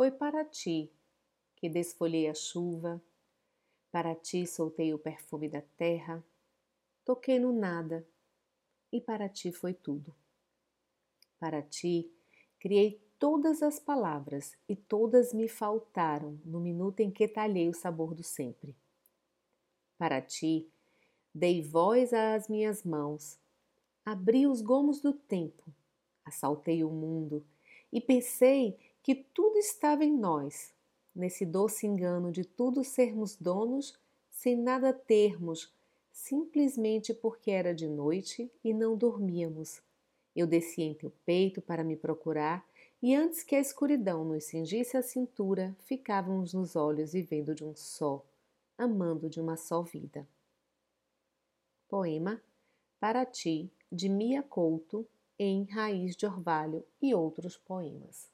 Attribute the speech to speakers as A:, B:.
A: Foi para ti que desfolhei a chuva, para ti soltei o perfume da terra, toquei no nada, e para ti foi tudo. Para ti criei todas as palavras e todas me faltaram no minuto em que talhei o sabor do sempre. Para ti dei voz às minhas mãos, abri os gomos do tempo, assaltei o mundo e pensei que tudo estava em nós, nesse doce engano de tudo sermos donos sem nada termos, simplesmente porque era de noite e não dormíamos. Eu desci em teu peito para me procurar, e antes que a escuridão nos cingisse a cintura, ficávamos nos olhos vivendo de um só, amando de uma só vida. Poema Para Ti, de Mia Couto, em Raiz de Orvalho e outros poemas.